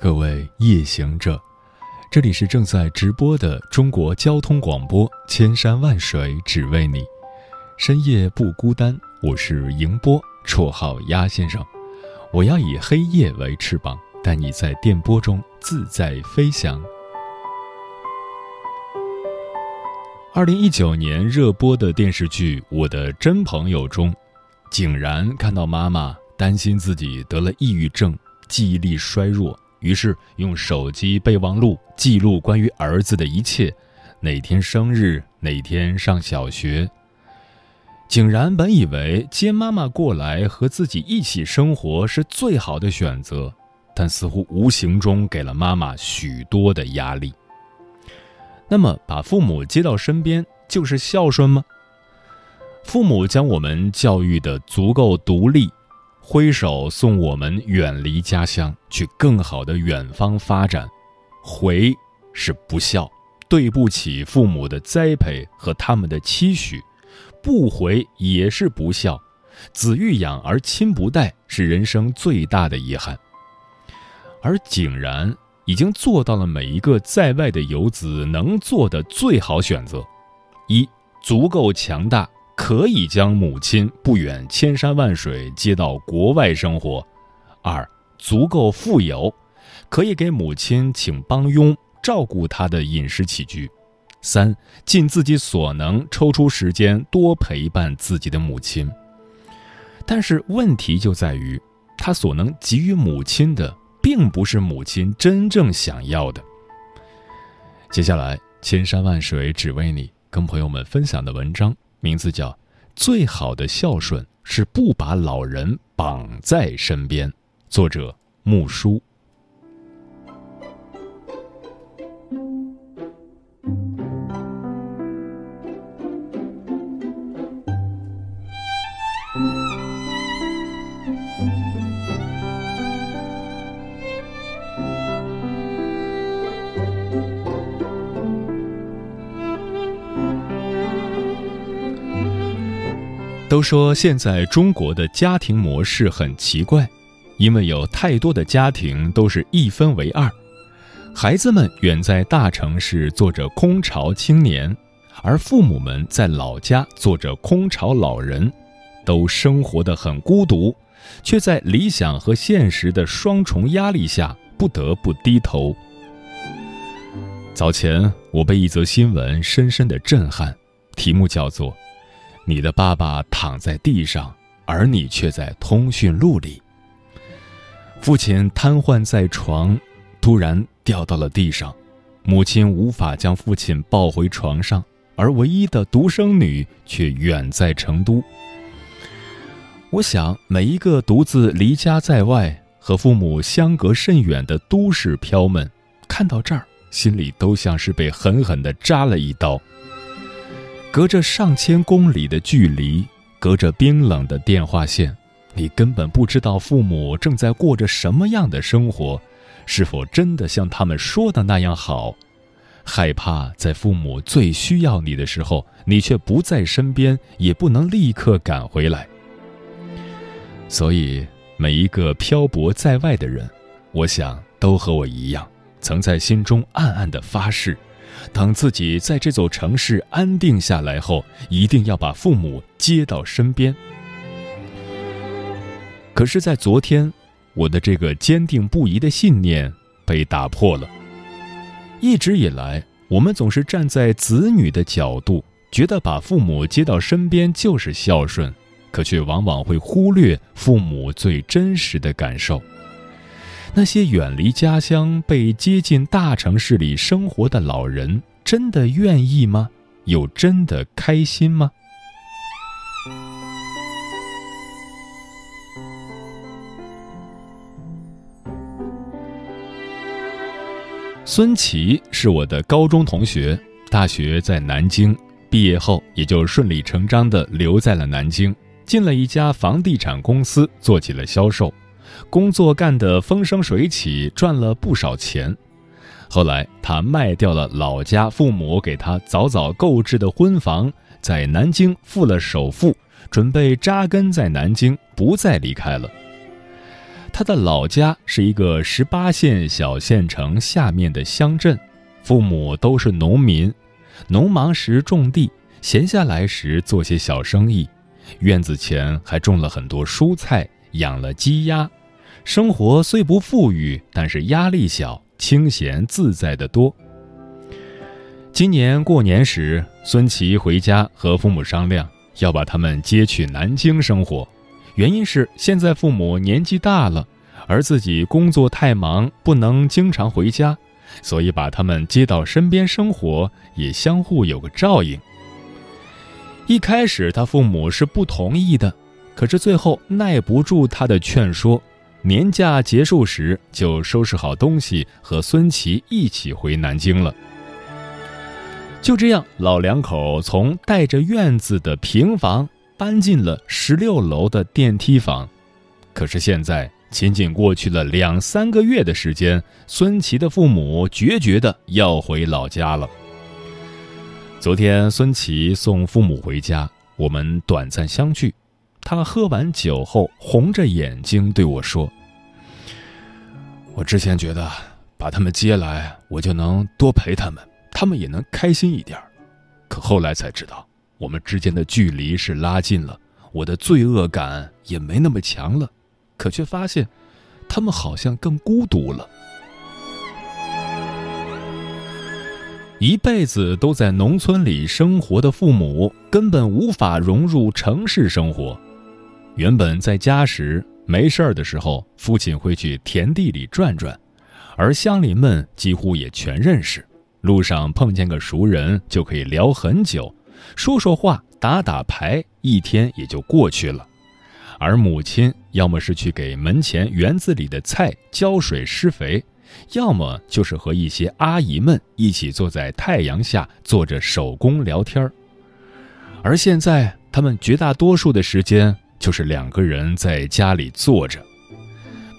各位夜行者，这里是正在直播的中国交通广播，千山万水只为你，深夜不孤单。我是迎波，绰号鸭先生。我要以黑夜为翅膀，带你在电波中自在飞翔。二零一九年热播的电视剧《我的真朋友》中，井然看到妈妈担心自己得了抑郁症，记忆力衰弱，于是用手机备忘录记录关于儿子的一切：哪天生日，哪天上小学。景然本以为接妈妈过来和自己一起生活是最好的选择，但似乎无形中给了妈妈许多的压力。那么，把父母接到身边就是孝顺吗？父母将我们教育的足够独立，挥手送我们远离家乡，去更好的远方发展，回是不孝，对不起父母的栽培和他们的期许。不回也是不孝，子欲养而亲不待，是人生最大的遗憾。而井然已经做到了每一个在外的游子能做的最好选择：一，足够强大，可以将母亲不远千山万水接到国外生活；二，足够富有，可以给母亲请帮佣，照顾她的饮食起居。三，尽自己所能抽出时间多陪伴自己的母亲。但是问题就在于，他所能给予母亲的，并不是母亲真正想要的。接下来，千山万水只为你，跟朋友们分享的文章名字叫《最好的孝顺是不把老人绑在身边》，作者木叔。都说现在中国的家庭模式很奇怪，因为有太多的家庭都是一分为二，孩子们远在大城市做着空巢青年，而父母们在老家做着空巢老人，都生活的很孤独，却在理想和现实的双重压力下不得不低头。早前我被一则新闻深深的震撼，题目叫做。你的爸爸躺在地上，而你却在通讯录里。父亲瘫痪在床，突然掉到了地上，母亲无法将父亲抱回床上，而唯一的独生女却远在成都。我想，每一个独自离家在外、和父母相隔甚远的都市漂们，看到这儿，心里都像是被狠狠地扎了一刀。隔着上千公里的距离，隔着冰冷的电话线，你根本不知道父母正在过着什么样的生活，是否真的像他们说的那样好？害怕在父母最需要你的时候，你却不在身边，也不能立刻赶回来。所以，每一个漂泊在外的人，我想都和我一样，曾在心中暗暗的发誓。等自己在这座城市安定下来后，一定要把父母接到身边。可是，在昨天，我的这个坚定不移的信念被打破了。一直以来，我们总是站在子女的角度，觉得把父母接到身边就是孝顺，可却往往会忽略父母最真实的感受。那些远离家乡、被接进大城市里生活的老人，真的愿意吗？有真的开心吗？孙琦是我的高中同学，大学在南京，毕业后也就顺理成章的留在了南京，进了一家房地产公司，做起了销售，工作干得风生水起，赚了不少钱。后来他卖掉了老家父母给他早早购置的婚房，在南京付了首付，准备扎根在南京，不再离开了。他的老家是一个十八线小县城下面的乡镇，父母都是农民，农忙时种地，闲下来时做些小生意，院子前还种了很多蔬菜，养了鸡鸭，生活虽不富裕，但是压力小，清闲自在的多。今年过年时，孙琦回家和父母商量，要把他们接去南京生活。原因是现在父母年纪大了，而自己工作太忙，不能经常回家，所以把他们接到身边生活，也相互有个照应。一开始他父母是不同意的，可是最后耐不住他的劝说，年假结束时就收拾好东西和孙琦一起回南京了。就这样，老两口从带着院子的平房。搬进了十六楼的电梯房，可是现在仅仅过去了两三个月的时间，孙琦的父母决绝的要回老家了。昨天孙琦送父母回家，我们短暂相聚，他喝完酒后红着眼睛对我说：“我之前觉得把他们接来，我就能多陪他们，他们也能开心一点可后来才知道。”我们之间的距离是拉近了，我的罪恶感也没那么强了，可却发现，他们好像更孤独了。一辈子都在农村里生活的父母，根本无法融入城市生活。原本在家时没事儿的时候，父亲会去田地里转转，而乡邻们几乎也全认识，路上碰见个熟人就可以聊很久。说说话，打打牌，一天也就过去了。而母亲要么是去给门前园子里的菜浇水施肥，要么就是和一些阿姨们一起坐在太阳下做着手工聊天儿而现在，他们绝大多数的时间就是两个人在家里坐着。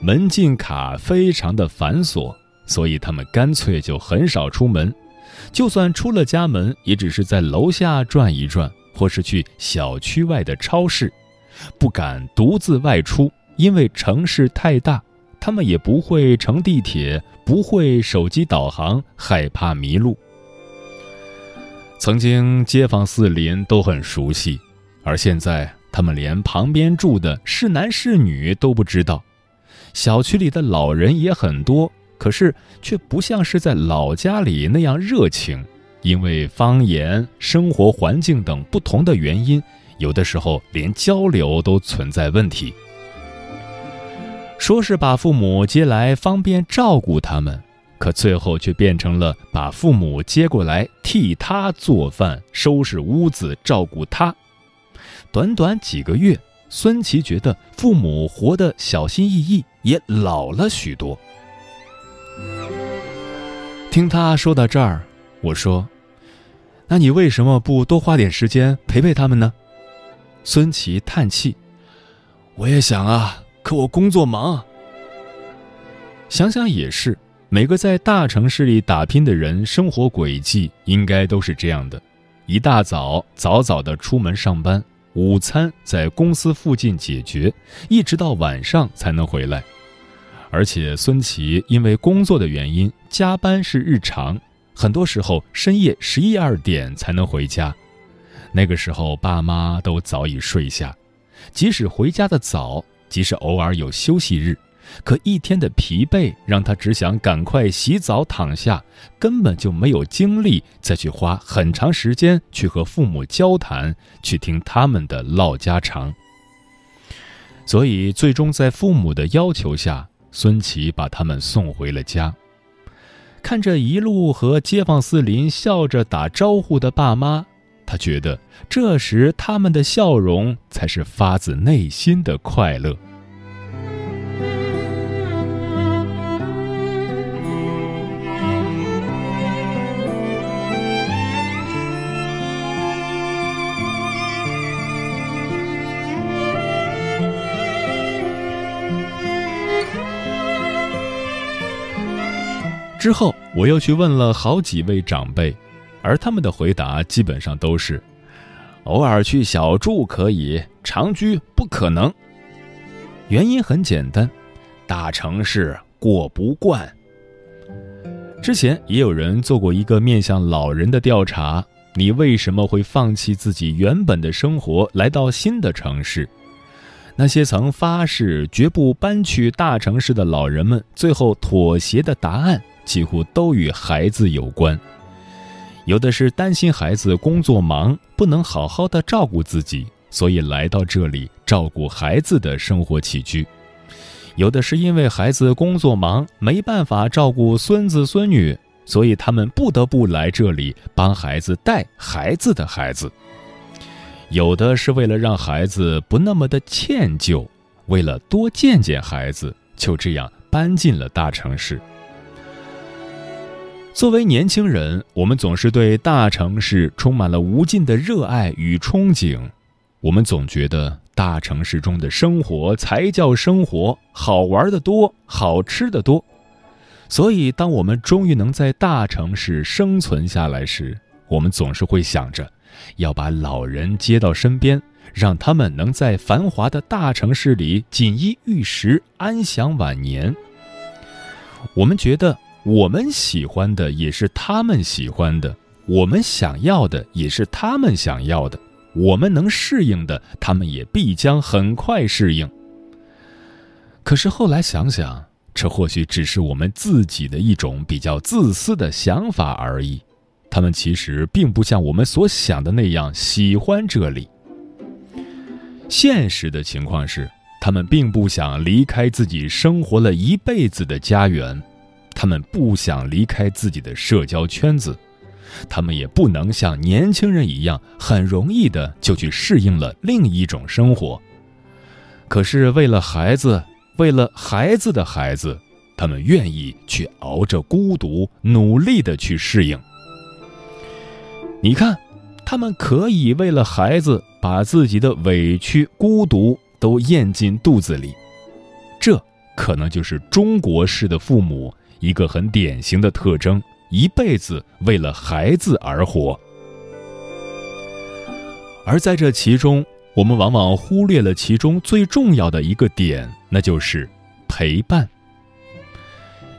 门禁卡非常的繁琐，所以他们干脆就很少出门。就算出了家门，也只是在楼下转一转，或是去小区外的超市，不敢独自外出，因为城市太大，他们也不会乘地铁，不会手机导航，害怕迷路。曾经街坊四邻都很熟悉，而现在他们连旁边住的是男是女都不知道，小区里的老人也很多。可是却不像是在老家里那样热情，因为方言、生活环境等不同的原因，有的时候连交流都存在问题。说是把父母接来方便照顾他们，可最后却变成了把父母接过来替他做饭、收拾屋子、照顾他。短短几个月，孙琦觉得父母活得小心翼翼，也老了许多。听他说到这儿，我说：“那你为什么不多花点时间陪陪他们呢？”孙琦叹气：“我也想啊，可我工作忙。想想也是，每个在大城市里打拼的人，生活轨迹应该都是这样的：一大早早早的出门上班，午餐在公司附近解决，一直到晚上才能回来。”而且孙琦因为工作的原因，加班是日常，很多时候深夜十一二点才能回家。那个时候爸妈都早已睡下，即使回家的早，即使偶尔有休息日，可一天的疲惫让他只想赶快洗澡躺下，根本就没有精力再去花很长时间去和父母交谈，去听他们的唠家常。所以最终在父母的要求下。孙琦把他们送回了家，看着一路和街坊四邻笑着打招呼的爸妈，他觉得这时他们的笑容才是发自内心的快乐。之后，我又去问了好几位长辈，而他们的回答基本上都是：偶尔去小住可以，长居不可能。原因很简单，大城市过不惯。之前也有人做过一个面向老人的调查：你为什么会放弃自己原本的生活，来到新的城市？那些曾发誓绝不搬去大城市的老人们，最后妥协的答案几乎都与孩子有关。有的是担心孩子工作忙，不能好好的照顾自己，所以来到这里照顾孩子的生活起居。有的是因为孩子工作忙，没办法照顾孙子孙女，所以他们不得不来这里帮孩子带孩子的孩子。有的是为了让孩子不那么的歉疚，为了多见见孩子，就这样搬进了大城市。作为年轻人，我们总是对大城市充满了无尽的热爱与憧憬，我们总觉得。大城市中的生活才叫生活，好玩的多，好吃的多。所以，当我们终于能在大城市生存下来时，我们总是会想着要把老人接到身边，让他们能在繁华的大城市里锦衣玉食，安享晚年。我们觉得，我们喜欢的也是他们喜欢的，我们想要的也是他们想要的。我们能适应的，他们也必将很快适应。可是后来想想，这或许只是我们自己的一种比较自私的想法而已。他们其实并不像我们所想的那样喜欢这里。现实的情况是，他们并不想离开自己生活了一辈子的家园，他们不想离开自己的社交圈子。他们也不能像年轻人一样很容易的就去适应了另一种生活。可是为了孩子，为了孩子的孩子，他们愿意去熬着孤独，努力的去适应。你看，他们可以为了孩子把自己的委屈、孤独都咽进肚子里。这可能就是中国式的父母一个很典型的特征。一辈子为了孩子而活，而在这其中，我们往往忽略了其中最重要的一个点，那就是陪伴。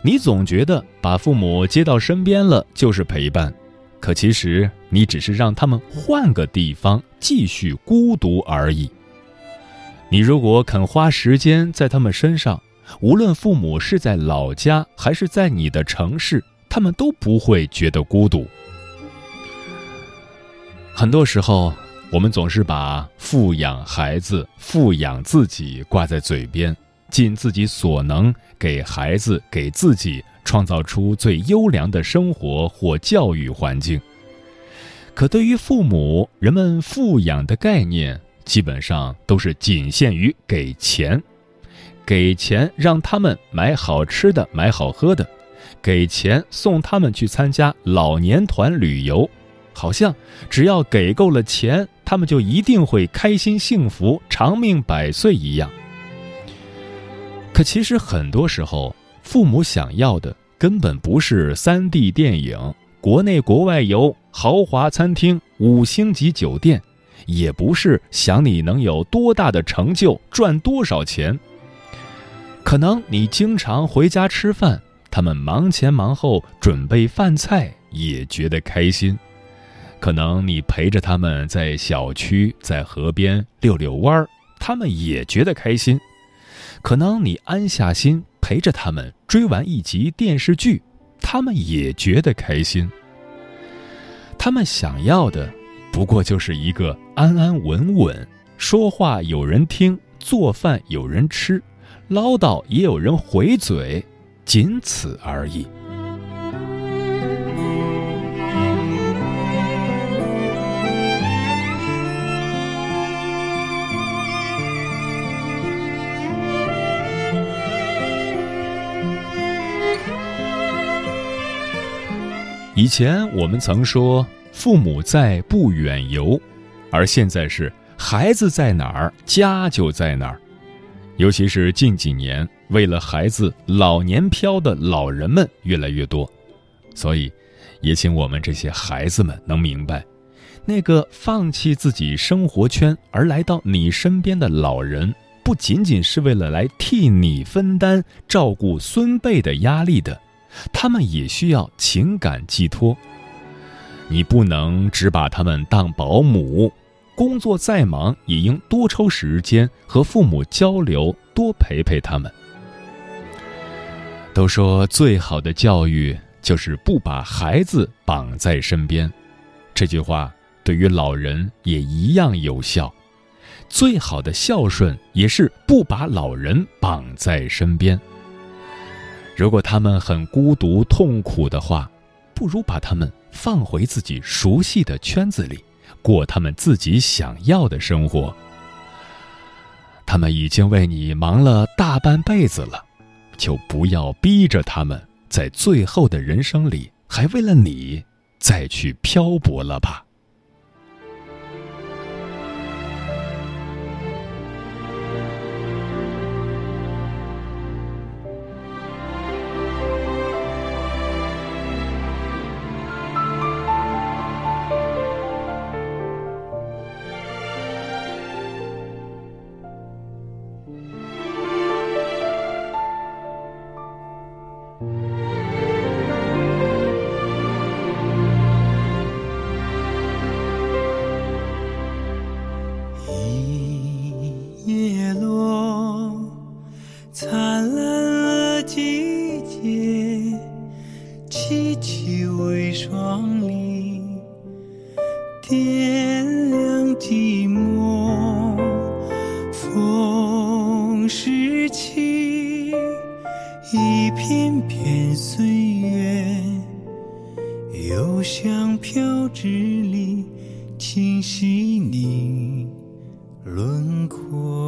你总觉得把父母接到身边了就是陪伴，可其实你只是让他们换个地方继续孤独而已。你如果肯花时间在他们身上，无论父母是在老家还是在你的城市。他们都不会觉得孤独。很多时候，我们总是把富养孩子、富养自己挂在嘴边，尽自己所能给孩子、给自己创造出最优良的生活或教育环境。可对于父母，人们富养的概念基本上都是仅限于给钱，给钱让他们买好吃的、买好喝的。给钱送他们去参加老年团旅游，好像只要给够了钱，他们就一定会开心幸福、长命百岁一样。可其实很多时候，父母想要的根本不是三 D 电影、国内国外游、豪华餐厅、五星级酒店，也不是想你能有多大的成就、赚多少钱。可能你经常回家吃饭。他们忙前忙后准备饭菜，也觉得开心。可能你陪着他们在小区、在河边遛遛弯儿，他们也觉得开心。可能你安下心陪着他们追完一集电视剧，他们也觉得开心。他们想要的，不过就是一个安安稳稳，说话有人听，做饭有人吃，唠叨也有人回嘴。仅此而已。以前我们曾说“父母在，不远游”，而现在是“孩子在哪儿，家就在哪儿”。尤其是近几年，为了孩子老年漂的老人们越来越多，所以，也请我们这些孩子们能明白，那个放弃自己生活圈而来到你身边的老人，不仅仅是为了来替你分担照顾孙辈的压力的，他们也需要情感寄托。你不能只把他们当保姆。工作再忙，也应多抽时间和父母交流，多陪陪他们。都说最好的教育就是不把孩子绑在身边，这句话对于老人也一样有效。最好的孝顺也是不把老人绑在身边。如果他们很孤独痛苦的话，不如把他们放回自己熟悉的圈子里。过他们自己想要的生活。他们已经为你忙了大半辈子了，就不要逼着他们在最后的人生里还为了你再去漂泊了吧。你轮廓。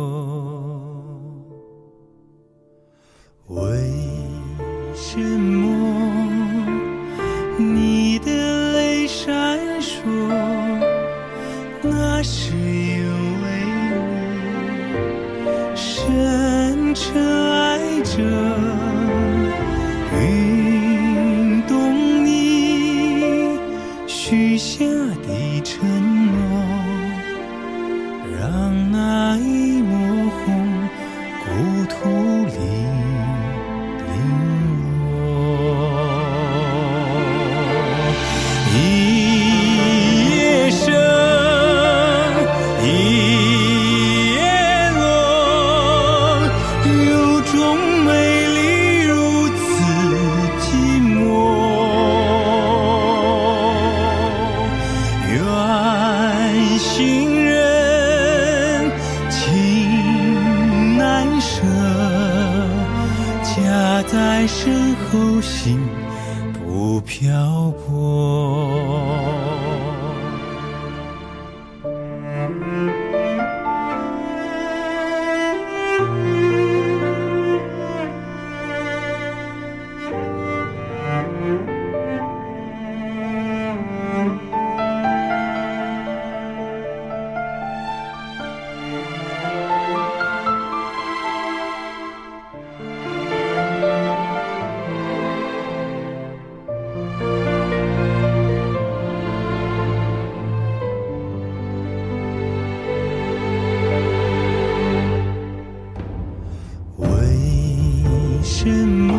沉默。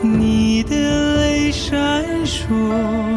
你的泪闪烁。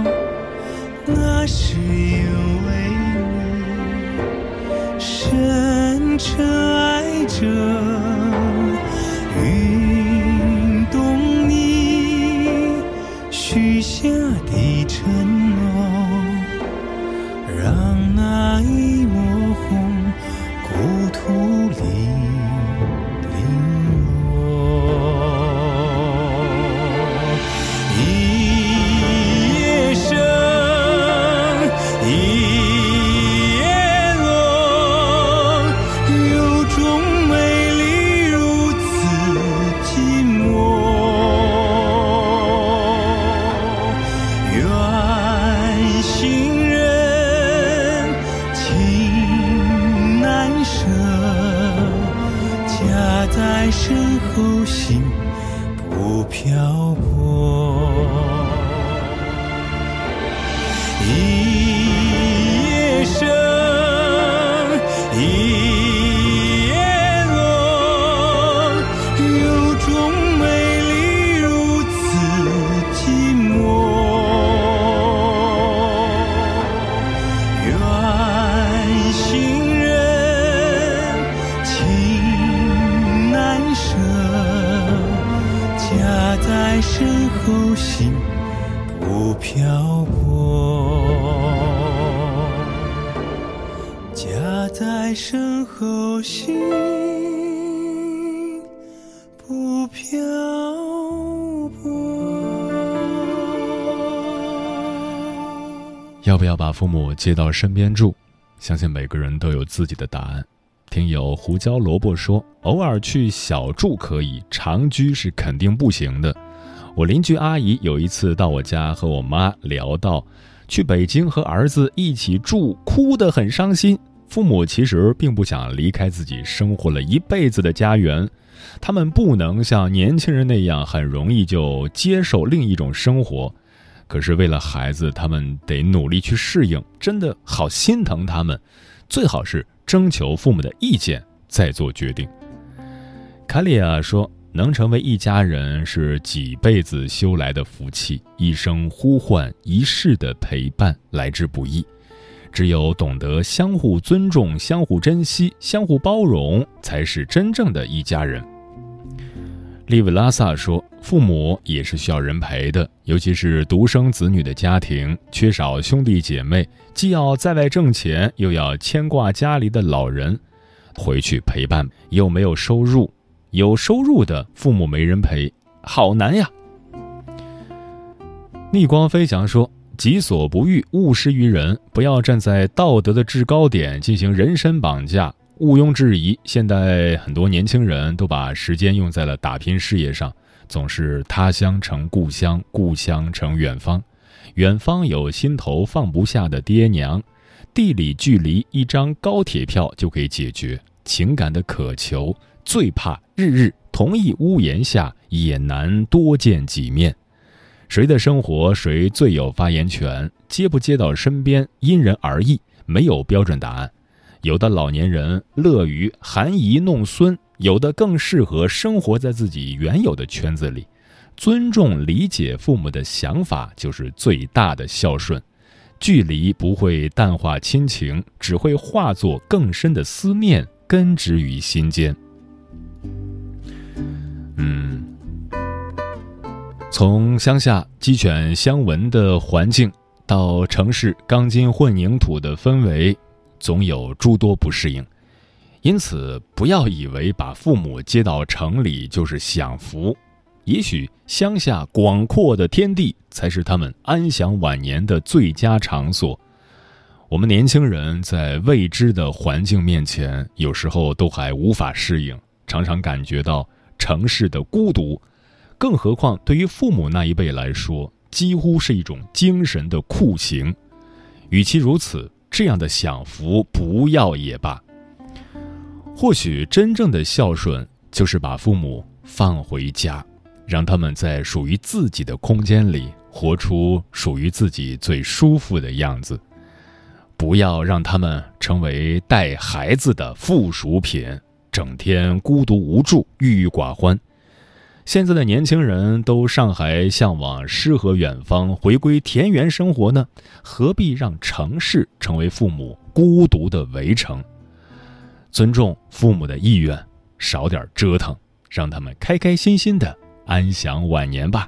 在身后，心不漂泊。身后，心不漂泊。要不要把父母接到身边住？相信每个人都有自己的答案。听友胡椒萝卜说，偶尔去小住可以，长居是肯定不行的。我邻居阿姨有一次到我家和我妈聊到，去北京和儿子一起住，哭得很伤心。父母其实并不想离开自己生活了一辈子的家园，他们不能像年轻人那样很容易就接受另一种生活。可是为了孩子，他们得努力去适应，真的好心疼他们。最好是征求父母的意见再做决定。卡里亚说：“能成为一家人是几辈子修来的福气，一生呼唤一世的陪伴来之不易。只有懂得相互尊重、相互珍惜、相互包容，才是真正的一家人。”利维拉萨说：“父母也是需要人陪的，尤其是独生子女的家庭，缺少兄弟姐妹，既要在外挣钱，又要牵挂家里的老人，回去陪伴又没有收入，有收入的父母没人陪，好难呀。”逆光飞翔说：“己所不欲，勿施于人，不要站在道德的制高点进行人身绑架。”毋庸置疑，现在很多年轻人都把时间用在了打拼事业上，总是他乡成故乡，故乡成远方，远方有心头放不下的爹娘，地理距离一张高铁票就可以解决。情感的渴求，最怕日日同一屋檐下，也难多见几面。谁的生活谁最有发言权？接不接到身边，因人而异，没有标准答案。有的老年人乐于含饴弄孙，有的更适合生活在自己原有的圈子里。尊重理解父母的想法，就是最大的孝顺。距离不会淡化亲情，只会化作更深的思念，根植于心间。嗯，从乡下鸡犬相闻的环境，到城市钢筋混凝土的氛围。总有诸多不适应，因此不要以为把父母接到城里就是享福，也许乡下广阔的天地才是他们安享晚年的最佳场所。我们年轻人在未知的环境面前，有时候都还无法适应，常常感觉到城市的孤独，更何况对于父母那一辈来说，几乎是一种精神的酷刑。与其如此，这样的享福不要也罢。或许真正的孝顺就是把父母放回家，让他们在属于自己的空间里活出属于自己最舒服的样子，不要让他们成为带孩子的附属品，整天孤独无助、郁郁寡欢。现在的年轻人都上海向往诗和远方，回归田园生活呢，何必让城市成为父母孤独的围城？尊重父母的意愿，少点折腾，让他们开开心心的安享晚年吧。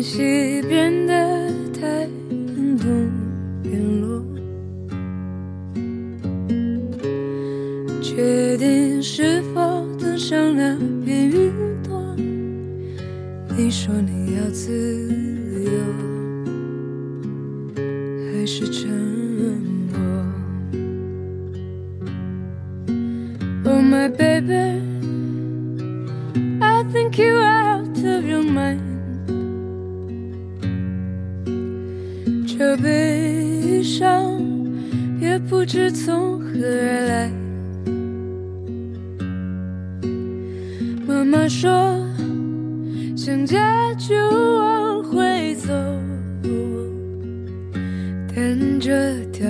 看西边的太阳东边落，决定是否登上那片云朵。你说你要自由，还是沉默？Oh my baby, 这悲伤也不知从何而来。妈妈说，想家就往回走，但这条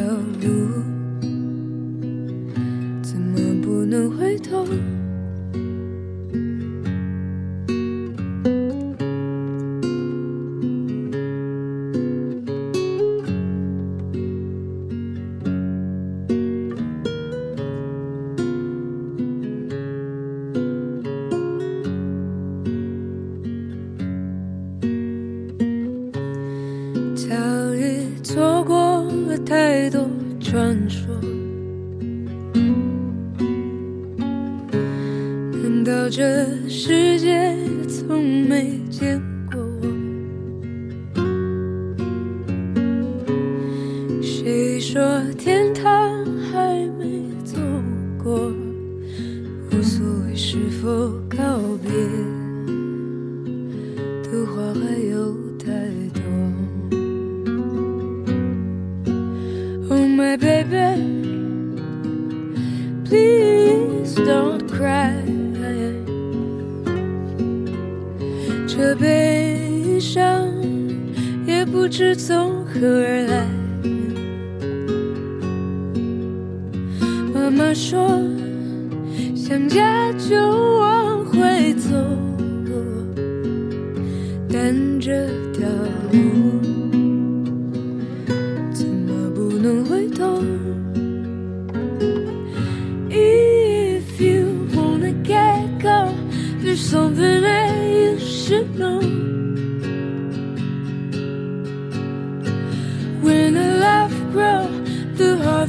世界从没见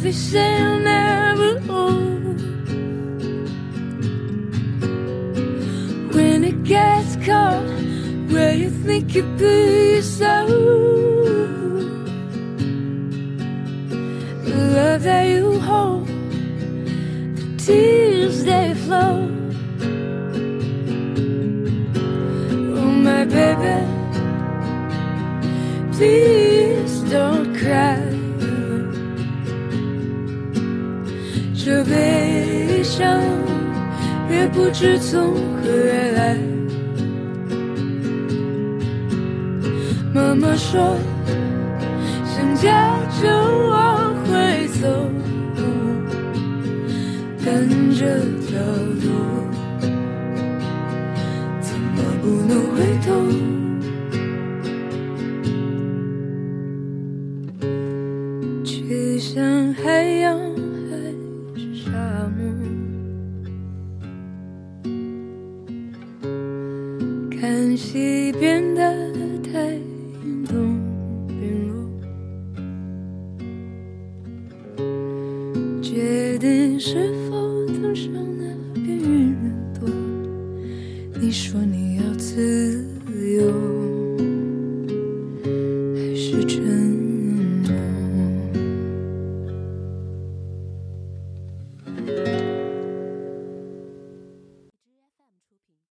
harvest will never own. When it gets cold, where you think you put yourself? the love that you hold, the tears they flow. 不知从何而来。妈妈说。想家就往回走，但这条路怎么不能回头？